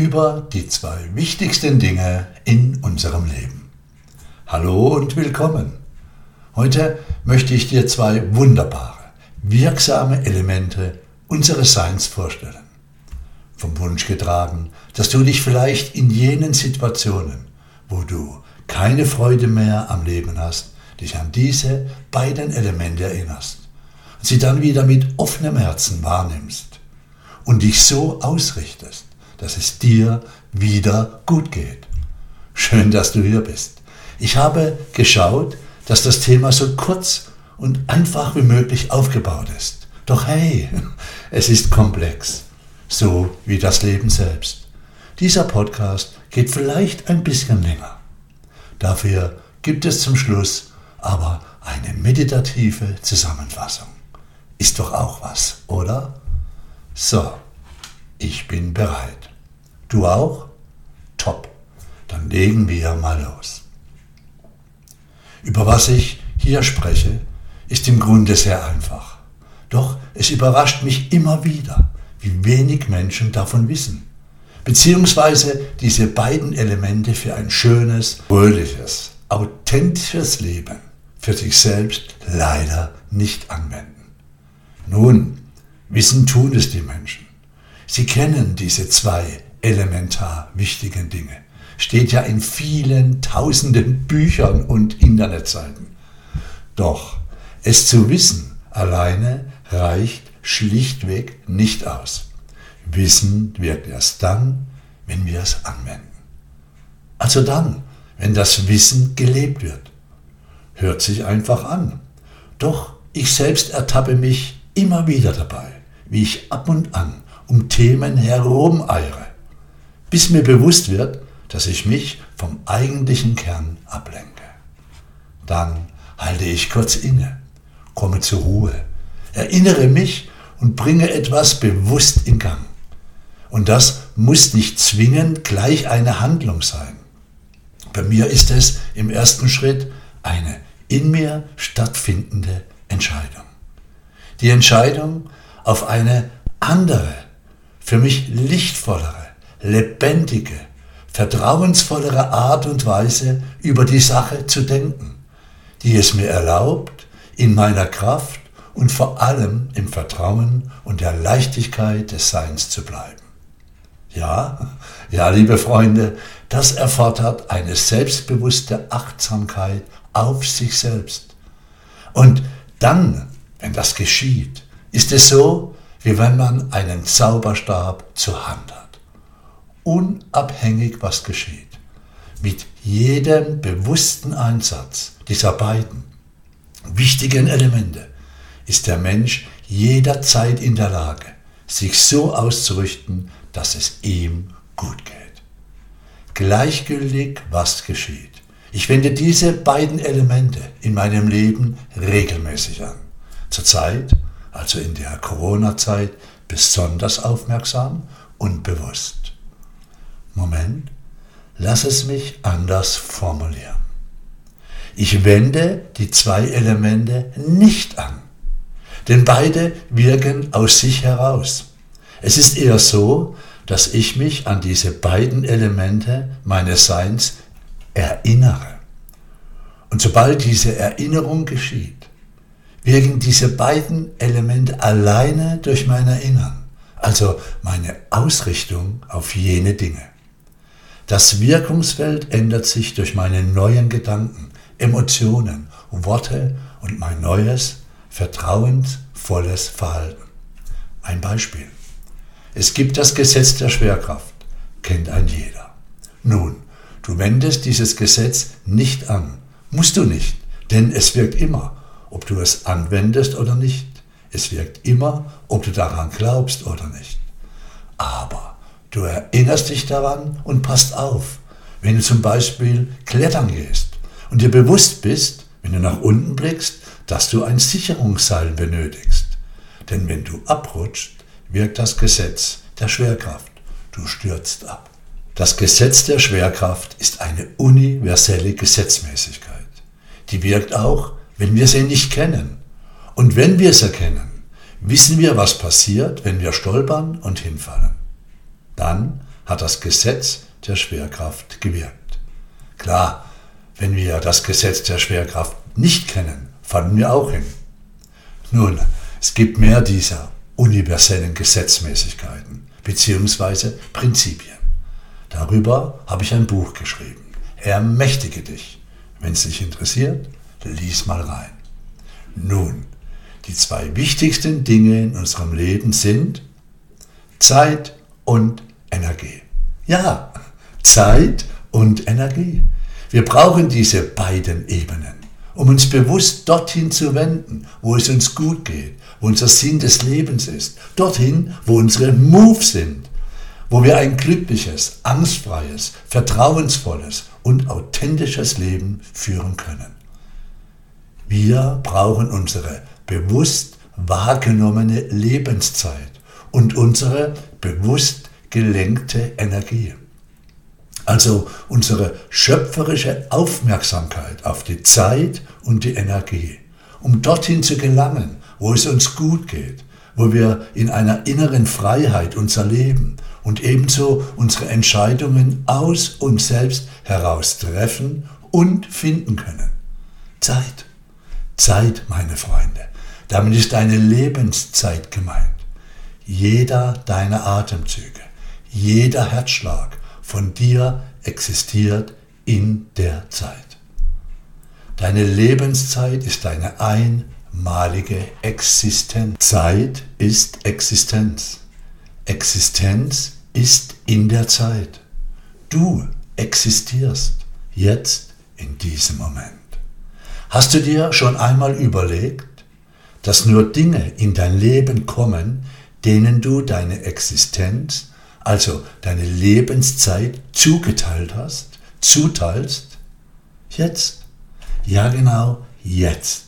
über die zwei wichtigsten Dinge in unserem Leben. Hallo und willkommen. Heute möchte ich dir zwei wunderbare, wirksame Elemente unseres Seins vorstellen. Vom Wunsch getragen, dass du dich vielleicht in jenen Situationen, wo du keine Freude mehr am Leben hast, dich an diese beiden Elemente erinnerst und sie dann wieder mit offenem Herzen wahrnimmst und dich so ausrichtest, dass es dir wieder gut geht. Schön, dass du hier bist. Ich habe geschaut, dass das Thema so kurz und einfach wie möglich aufgebaut ist. Doch hey, es ist komplex, so wie das Leben selbst. Dieser Podcast geht vielleicht ein bisschen länger. Dafür gibt es zum Schluss aber eine meditative Zusammenfassung. Ist doch auch was, oder? So, ich bin bereit. Du auch? Top. Dann legen wir mal los. Über was ich hier spreche, ist im Grunde sehr einfach. Doch es überrascht mich immer wieder, wie wenig Menschen davon wissen. Beziehungsweise diese beiden Elemente für ein schönes, fröhliches, authentisches Leben für sich selbst leider nicht anwenden. Nun, wissen tun es die Menschen. Sie kennen diese zwei elementar wichtigen Dinge. Steht ja in vielen tausenden Büchern und Internetseiten. Doch es zu wissen alleine reicht schlichtweg nicht aus. Wissen wirkt erst dann, wenn wir es anwenden. Also dann, wenn das Wissen gelebt wird. Hört sich einfach an. Doch ich selbst ertappe mich immer wieder dabei, wie ich ab und an um Themen herumeiere, bis mir bewusst wird, dass ich mich vom eigentlichen Kern ablenke. Dann halte ich kurz inne, komme zur Ruhe, erinnere mich und bringe etwas bewusst in Gang. Und das muss nicht zwingend gleich eine Handlung sein. Bei mir ist es im ersten Schritt eine in mir stattfindende Entscheidung die Entscheidung auf eine andere, für mich lichtvollere, lebendige, vertrauensvollere Art und Weise über die Sache zu denken, die es mir erlaubt, in meiner Kraft und vor allem im Vertrauen und der Leichtigkeit des Seins zu bleiben. Ja, ja, liebe Freunde, das erfordert eine selbstbewusste Achtsamkeit auf sich selbst. Und dann wenn das geschieht, ist es so, wie wenn man einen Zauberstab zur Hand hat. Unabhängig was geschieht, mit jedem bewussten Einsatz dieser beiden wichtigen Elemente ist der Mensch jederzeit in der Lage, sich so auszurichten, dass es ihm gut geht. Gleichgültig, was geschieht. Ich wende diese beiden Elemente in meinem Leben regelmäßig an. Zurzeit, also in der Corona-Zeit, besonders aufmerksam und bewusst. Moment, lass es mich anders formulieren. Ich wende die zwei Elemente nicht an, denn beide wirken aus sich heraus. Es ist eher so, dass ich mich an diese beiden Elemente meines Seins erinnere. Und sobald diese Erinnerung geschieht, wirken diese beiden Elemente alleine durch mein Erinnern, also meine Ausrichtung auf jene Dinge. Das Wirkungsfeld ändert sich durch meine neuen Gedanken, Emotionen, Worte und mein neues, vertrauensvolles Verhalten. Ein Beispiel. Es gibt das Gesetz der Schwerkraft, kennt ein jeder. Nun, du wendest dieses Gesetz nicht an, musst du nicht, denn es wirkt immer ob du es anwendest oder nicht. Es wirkt immer, ob du daran glaubst oder nicht. Aber du erinnerst dich daran und passt auf, wenn du zum Beispiel klettern gehst und dir bewusst bist, wenn du nach unten blickst, dass du ein Sicherungsseil benötigst. Denn wenn du abrutscht, wirkt das Gesetz der Schwerkraft. Du stürzt ab. Das Gesetz der Schwerkraft ist eine universelle Gesetzmäßigkeit. Die wirkt auch, wenn wir sie nicht kennen. Und wenn wir es erkennen, wissen wir, was passiert, wenn wir stolpern und hinfallen. Dann hat das Gesetz der Schwerkraft gewirkt. Klar, wenn wir das Gesetz der Schwerkraft nicht kennen, fallen wir auch hin. Nun, es gibt mehr dieser universellen Gesetzmäßigkeiten bzw. Prinzipien. Darüber habe ich ein Buch geschrieben. Ermächtige dich. Wenn es dich interessiert, lies mal rein. Nun, die zwei wichtigsten Dinge in unserem Leben sind Zeit und Energie. Ja, Zeit und Energie. Wir brauchen diese beiden Ebenen, um uns bewusst dorthin zu wenden, wo es uns gut geht, wo unser Sinn des Lebens ist, dorthin, wo unsere Moves sind, wo wir ein glückliches, angstfreies, vertrauensvolles und authentisches Leben führen können. Wir brauchen unsere bewusst wahrgenommene Lebenszeit und unsere bewusst gelenkte Energie. Also unsere schöpferische Aufmerksamkeit auf die Zeit und die Energie, um dorthin zu gelangen, wo es uns gut geht, wo wir in einer inneren Freiheit unser Leben und ebenso unsere Entscheidungen aus uns selbst heraus treffen und finden können. Zeit. Zeit, meine Freunde. Damit ist deine Lebenszeit gemeint. Jeder deiner Atemzüge, jeder Herzschlag von dir existiert in der Zeit. Deine Lebenszeit ist deine einmalige Existenz. Zeit ist Existenz. Existenz ist in der Zeit. Du existierst jetzt in diesem Moment. Hast du dir schon einmal überlegt, dass nur Dinge in dein Leben kommen, denen du deine Existenz, also deine Lebenszeit zugeteilt hast, zuteilst? Jetzt. Ja genau, jetzt.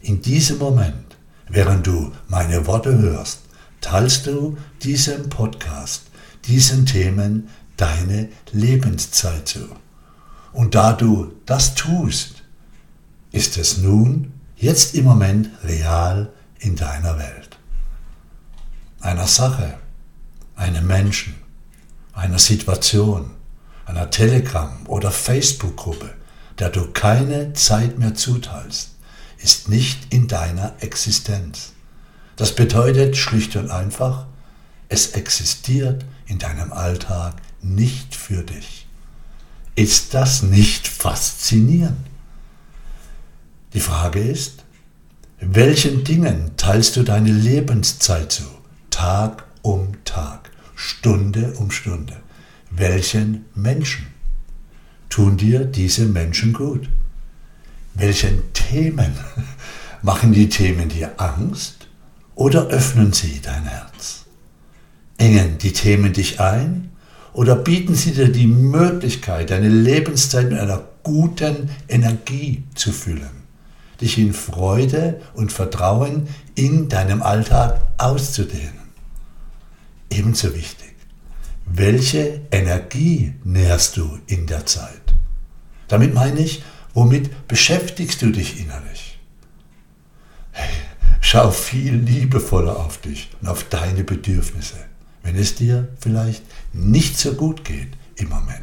In diesem Moment, während du meine Worte hörst, teilst du diesem Podcast, diesen Themen deine Lebenszeit zu. Und da du das tust, ist es nun, jetzt im Moment real in deiner Welt. Einer Sache, einem Menschen, einer Situation, einer Telegram- oder Facebook-Gruppe, der du keine Zeit mehr zuteilst, ist nicht in deiner Existenz. Das bedeutet schlicht und einfach, es existiert in deinem Alltag nicht für dich. Ist das nicht faszinierend? Die Frage ist, welchen Dingen teilst du deine Lebenszeit zu? Tag um Tag, Stunde um Stunde. Welchen Menschen tun dir diese Menschen gut? Welchen Themen machen die Themen dir Angst oder öffnen sie dein Herz? Engen die Themen dich ein oder bieten sie dir die Möglichkeit, deine Lebenszeit mit einer guten Energie zu füllen, dich in Freude und Vertrauen in deinem Alltag auszudehnen? Ebenso wichtig, welche Energie nährst du in der Zeit? Damit meine ich, womit beschäftigst du dich innerlich? Hey, Schau viel liebevoller auf dich und auf deine Bedürfnisse, wenn es dir vielleicht nicht so gut geht im Moment.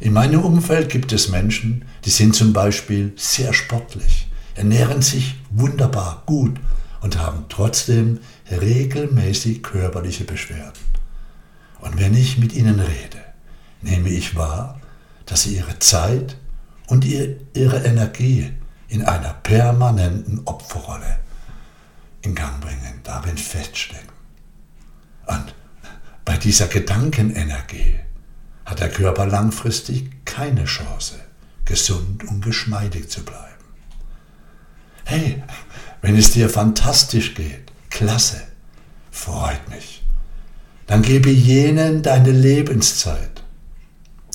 In meinem Umfeld gibt es Menschen, die sind zum Beispiel sehr sportlich, ernähren sich wunderbar gut und haben trotzdem regelmäßig körperliche Beschwerden. Und wenn ich mit ihnen rede, nehme ich wahr, dass sie ihre Zeit und ihre Energie in einer permanenten Opferrolle in Gang bringen, darin feststecken. Und bei dieser Gedankenenergie hat der Körper langfristig keine Chance, gesund und geschmeidig zu bleiben. Hey, wenn es dir fantastisch geht, klasse, freut mich. Dann gebe jenen deine Lebenszeit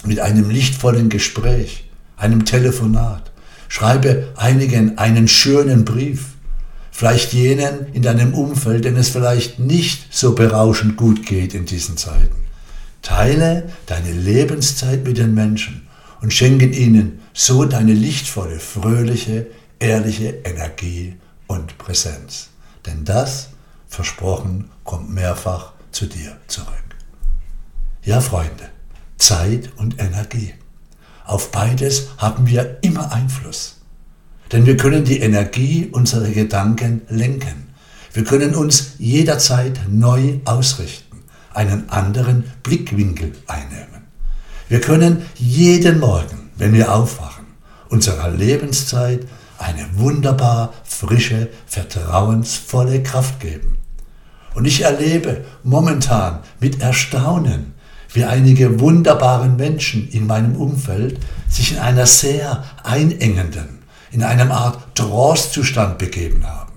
mit einem lichtvollen Gespräch, einem Telefonat. Schreibe einigen einen schönen Brief vielleicht jenen in deinem Umfeld, denen es vielleicht nicht so berauschend gut geht in diesen Zeiten. Teile deine Lebenszeit mit den Menschen und schenke ihnen so deine lichtvolle, fröhliche, ehrliche Energie und Präsenz. Denn das, versprochen, kommt mehrfach zu dir zurück. Ja, Freunde, Zeit und Energie. Auf beides haben wir immer Einfluss. Denn wir können die Energie unserer Gedanken lenken. Wir können uns jederzeit neu ausrichten, einen anderen Blickwinkel einnehmen. Wir können jeden Morgen, wenn wir aufwachen, unserer Lebenszeit eine wunderbar frische, vertrauensvolle Kraft geben. Und ich erlebe momentan mit Erstaunen, wie einige wunderbare Menschen in meinem Umfeld sich in einer sehr einengenden, in einem Art Trance-Zustand begeben haben.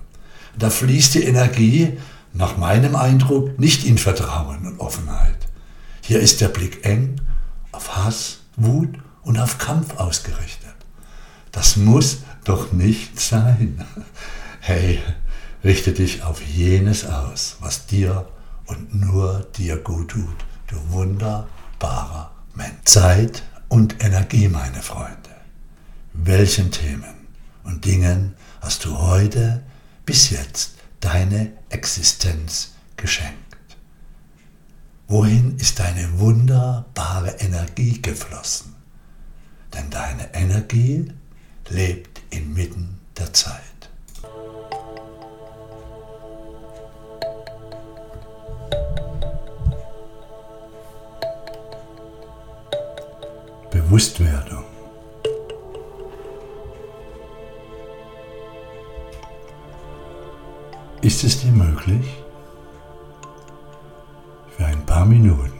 Da fließt die Energie, nach meinem Eindruck, nicht in Vertrauen und Offenheit. Hier ist der Blick eng auf Hass, Wut und auf Kampf ausgerichtet. Das muss doch nicht sein. Hey, richte dich auf jenes aus, was dir und nur dir gut tut, du wunderbarer Mensch. Zeit und Energie, meine Freunde. Welchen Themen und Dingen hast du heute bis jetzt deine Existenz geschenkt? Wohin ist deine wunderbare Energie geflossen? Denn deine Energie lebt inmitten der Zeit. Bewusstwerdung. Ist es dir möglich, für ein paar Minuten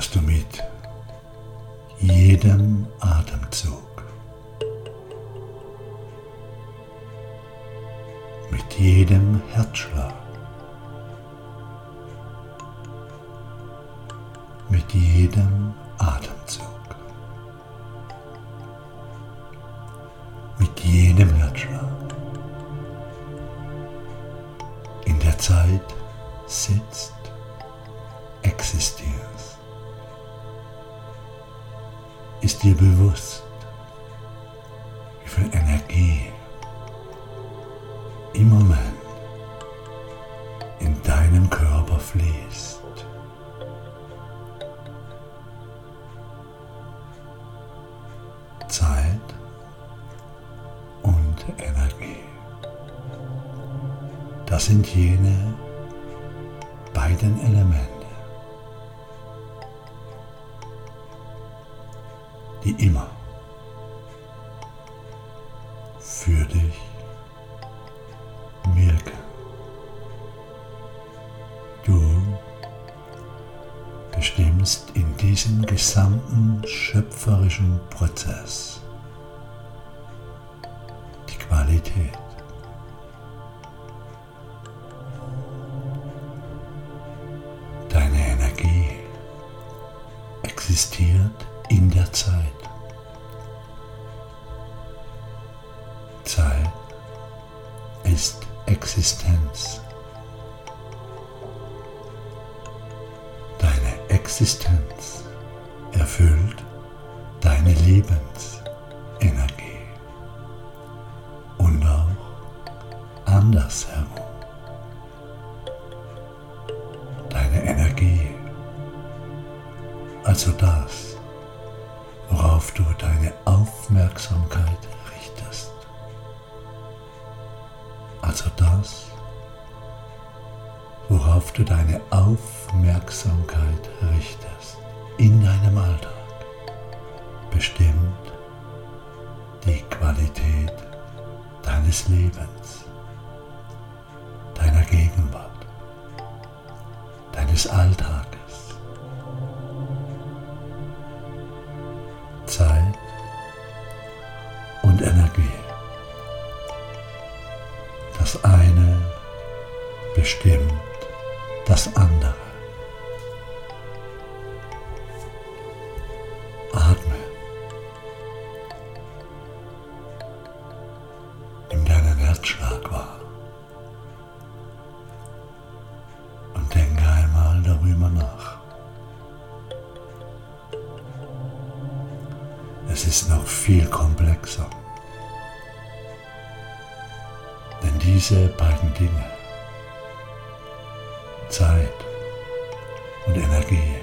dass du mit jedem Atemzug mit jedem Herzschlag, mit jedem Das sind jene beiden Elemente, die immer für dich wirken. Du bestimmst in diesem gesamten schöpferischen Prozess die Qualität. In der Zeit. Zeit ist Existenz. Deine Existenz Aufmerksamkeit richtest. Also das, worauf du deine Aufmerksamkeit richtest in deinem Alltag, bestimmt die Qualität deines Lebens, deiner Gegenwart, deines Alltages. Viel komplexer. Denn diese beiden Dinge, Zeit und Energie,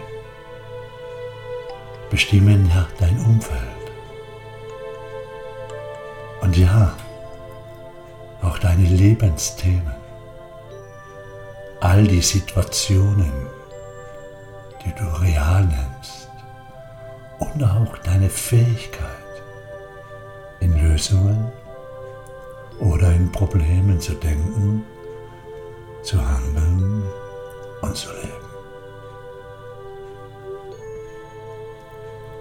bestimmen ja dein Umfeld. Und ja, auch deine Lebensthemen, all die Situationen, die du real nennst und auch deine Fähigkeit Lösungen oder in Problemen zu denken, zu handeln und zu leben.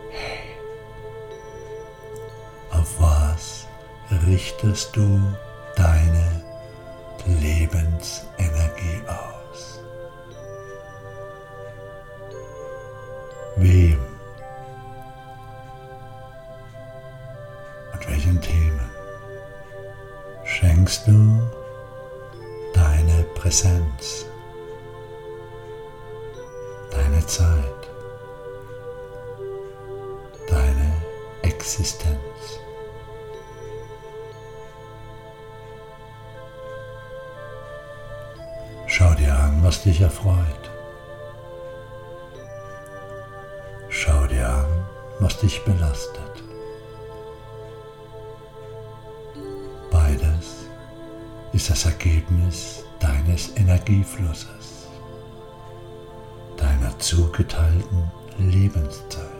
Hey, auf was richtest du deine Lebensenergie aus? Deine Zeit, deine Existenz? Schau dir an, was dich erfreut. Schau dir an, was dich belastet. Beides ist das Ergebnis deines Energieflusses, zugeteilten Lebenszeit.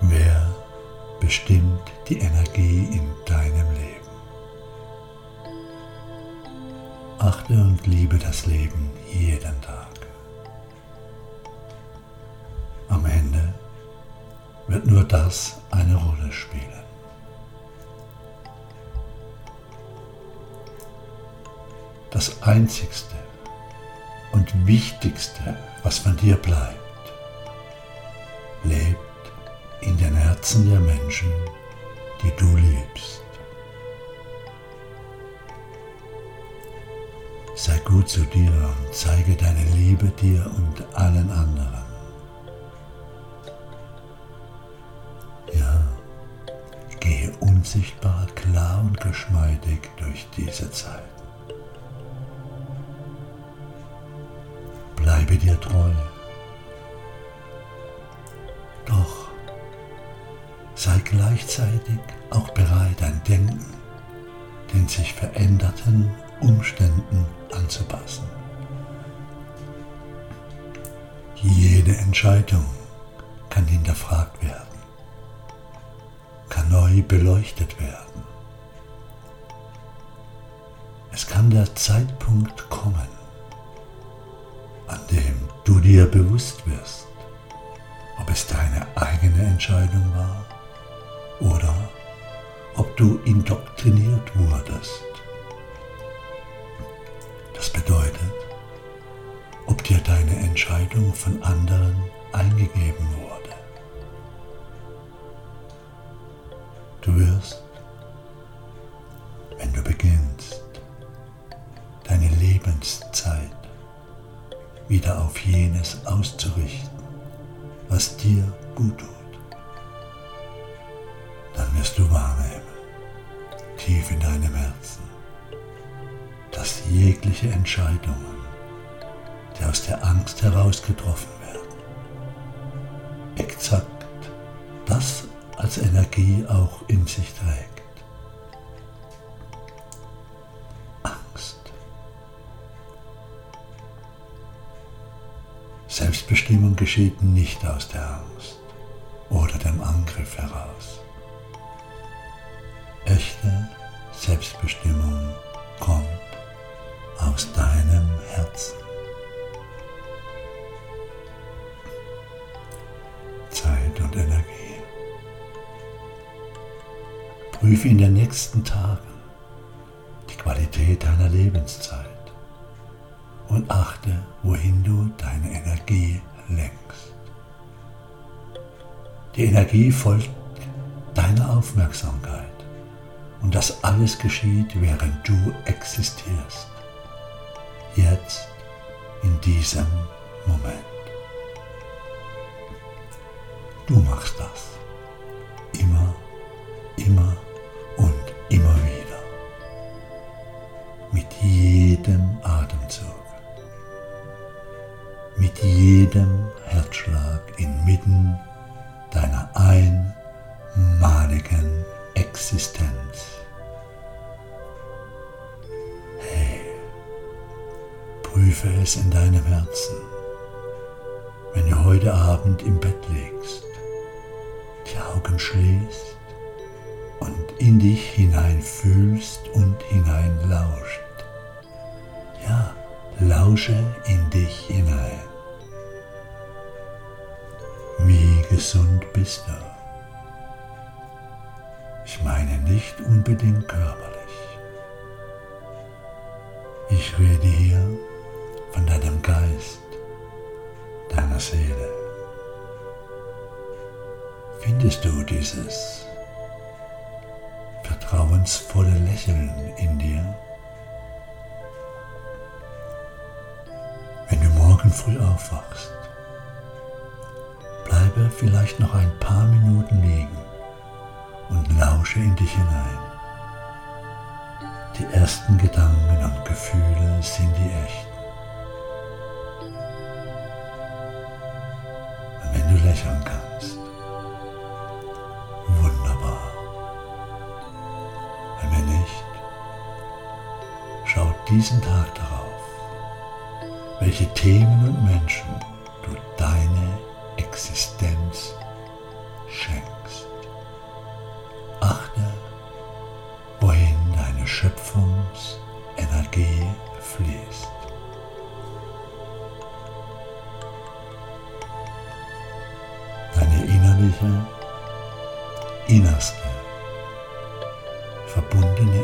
Wer bestimmt die Energie in deinem Leben? Achte und liebe das Leben jeden Tag. Am Ende wird nur das eine Rolle spielen. Das Einzigste und Wichtigste, was von dir bleibt, lebt in den Herzen der Menschen, die du liebst. Sei gut zu dir und zeige deine Liebe dir und allen anderen. Ja, gehe unsichtbar, klar und geschmeidig durch diese Zeit. Bleibe dir treu. Doch sei gleichzeitig auch bereit, ein Denken den sich veränderten Umständen anzupassen. Jede Entscheidung kann hinterfragt werden, kann neu beleuchtet werden. Es kann der Zeitpunkt kommen, an dem du dir bewusst wirst, ob es deine eigene Entscheidung war oder ob du indoktriniert wurdest das bedeutet, ob dir deine Entscheidung von anderen eingegeben wurde. Jenes auszurichten, was dir gut tut, dann wirst du wahrnehmen, tief in deinem Herzen, dass jegliche Entscheidungen, die aus der Angst heraus getroffen werden, exakt das als Energie auch in sich trägt. Selbstbestimmung geschieht nicht aus der Angst oder dem Angriff heraus. Echte Selbstbestimmung kommt aus deinem Herzen. Zeit und Energie. Prüfe in den nächsten Tagen die Qualität deiner Lebenszeit und achte, wohin du deine Energie lenkst. Die Energie folgt deiner Aufmerksamkeit und das alles geschieht, während du existierst jetzt in diesem Moment. Du machst das. Immer, jedem Herzschlag inmitten deiner einmaligen Existenz. Hey, prüfe es in deinem Herzen, wenn du heute Abend im Bett legst, die Augen schließt und in dich hinein fühlst und hinein lauscht. Ja, lausche in dich hinein. Gesund bist du? Ich meine nicht unbedingt körperlich. Ich rede hier von deinem Geist, deiner Seele. Findest du dieses vertrauensvolle Lächeln in dir? Wenn du morgen früh aufwachst, bleibe vielleicht noch ein paar Minuten liegen und lausche in dich hinein. Die ersten Gedanken und Gefühle sind die echten. Und wenn du lächeln kannst, wunderbar. Und wenn nicht, schau diesen Tag darauf, welche Themen und Menschen schenkst. Achte, wohin deine Schöpfungsenergie fließt. Deine innerliche, innerste, verbundene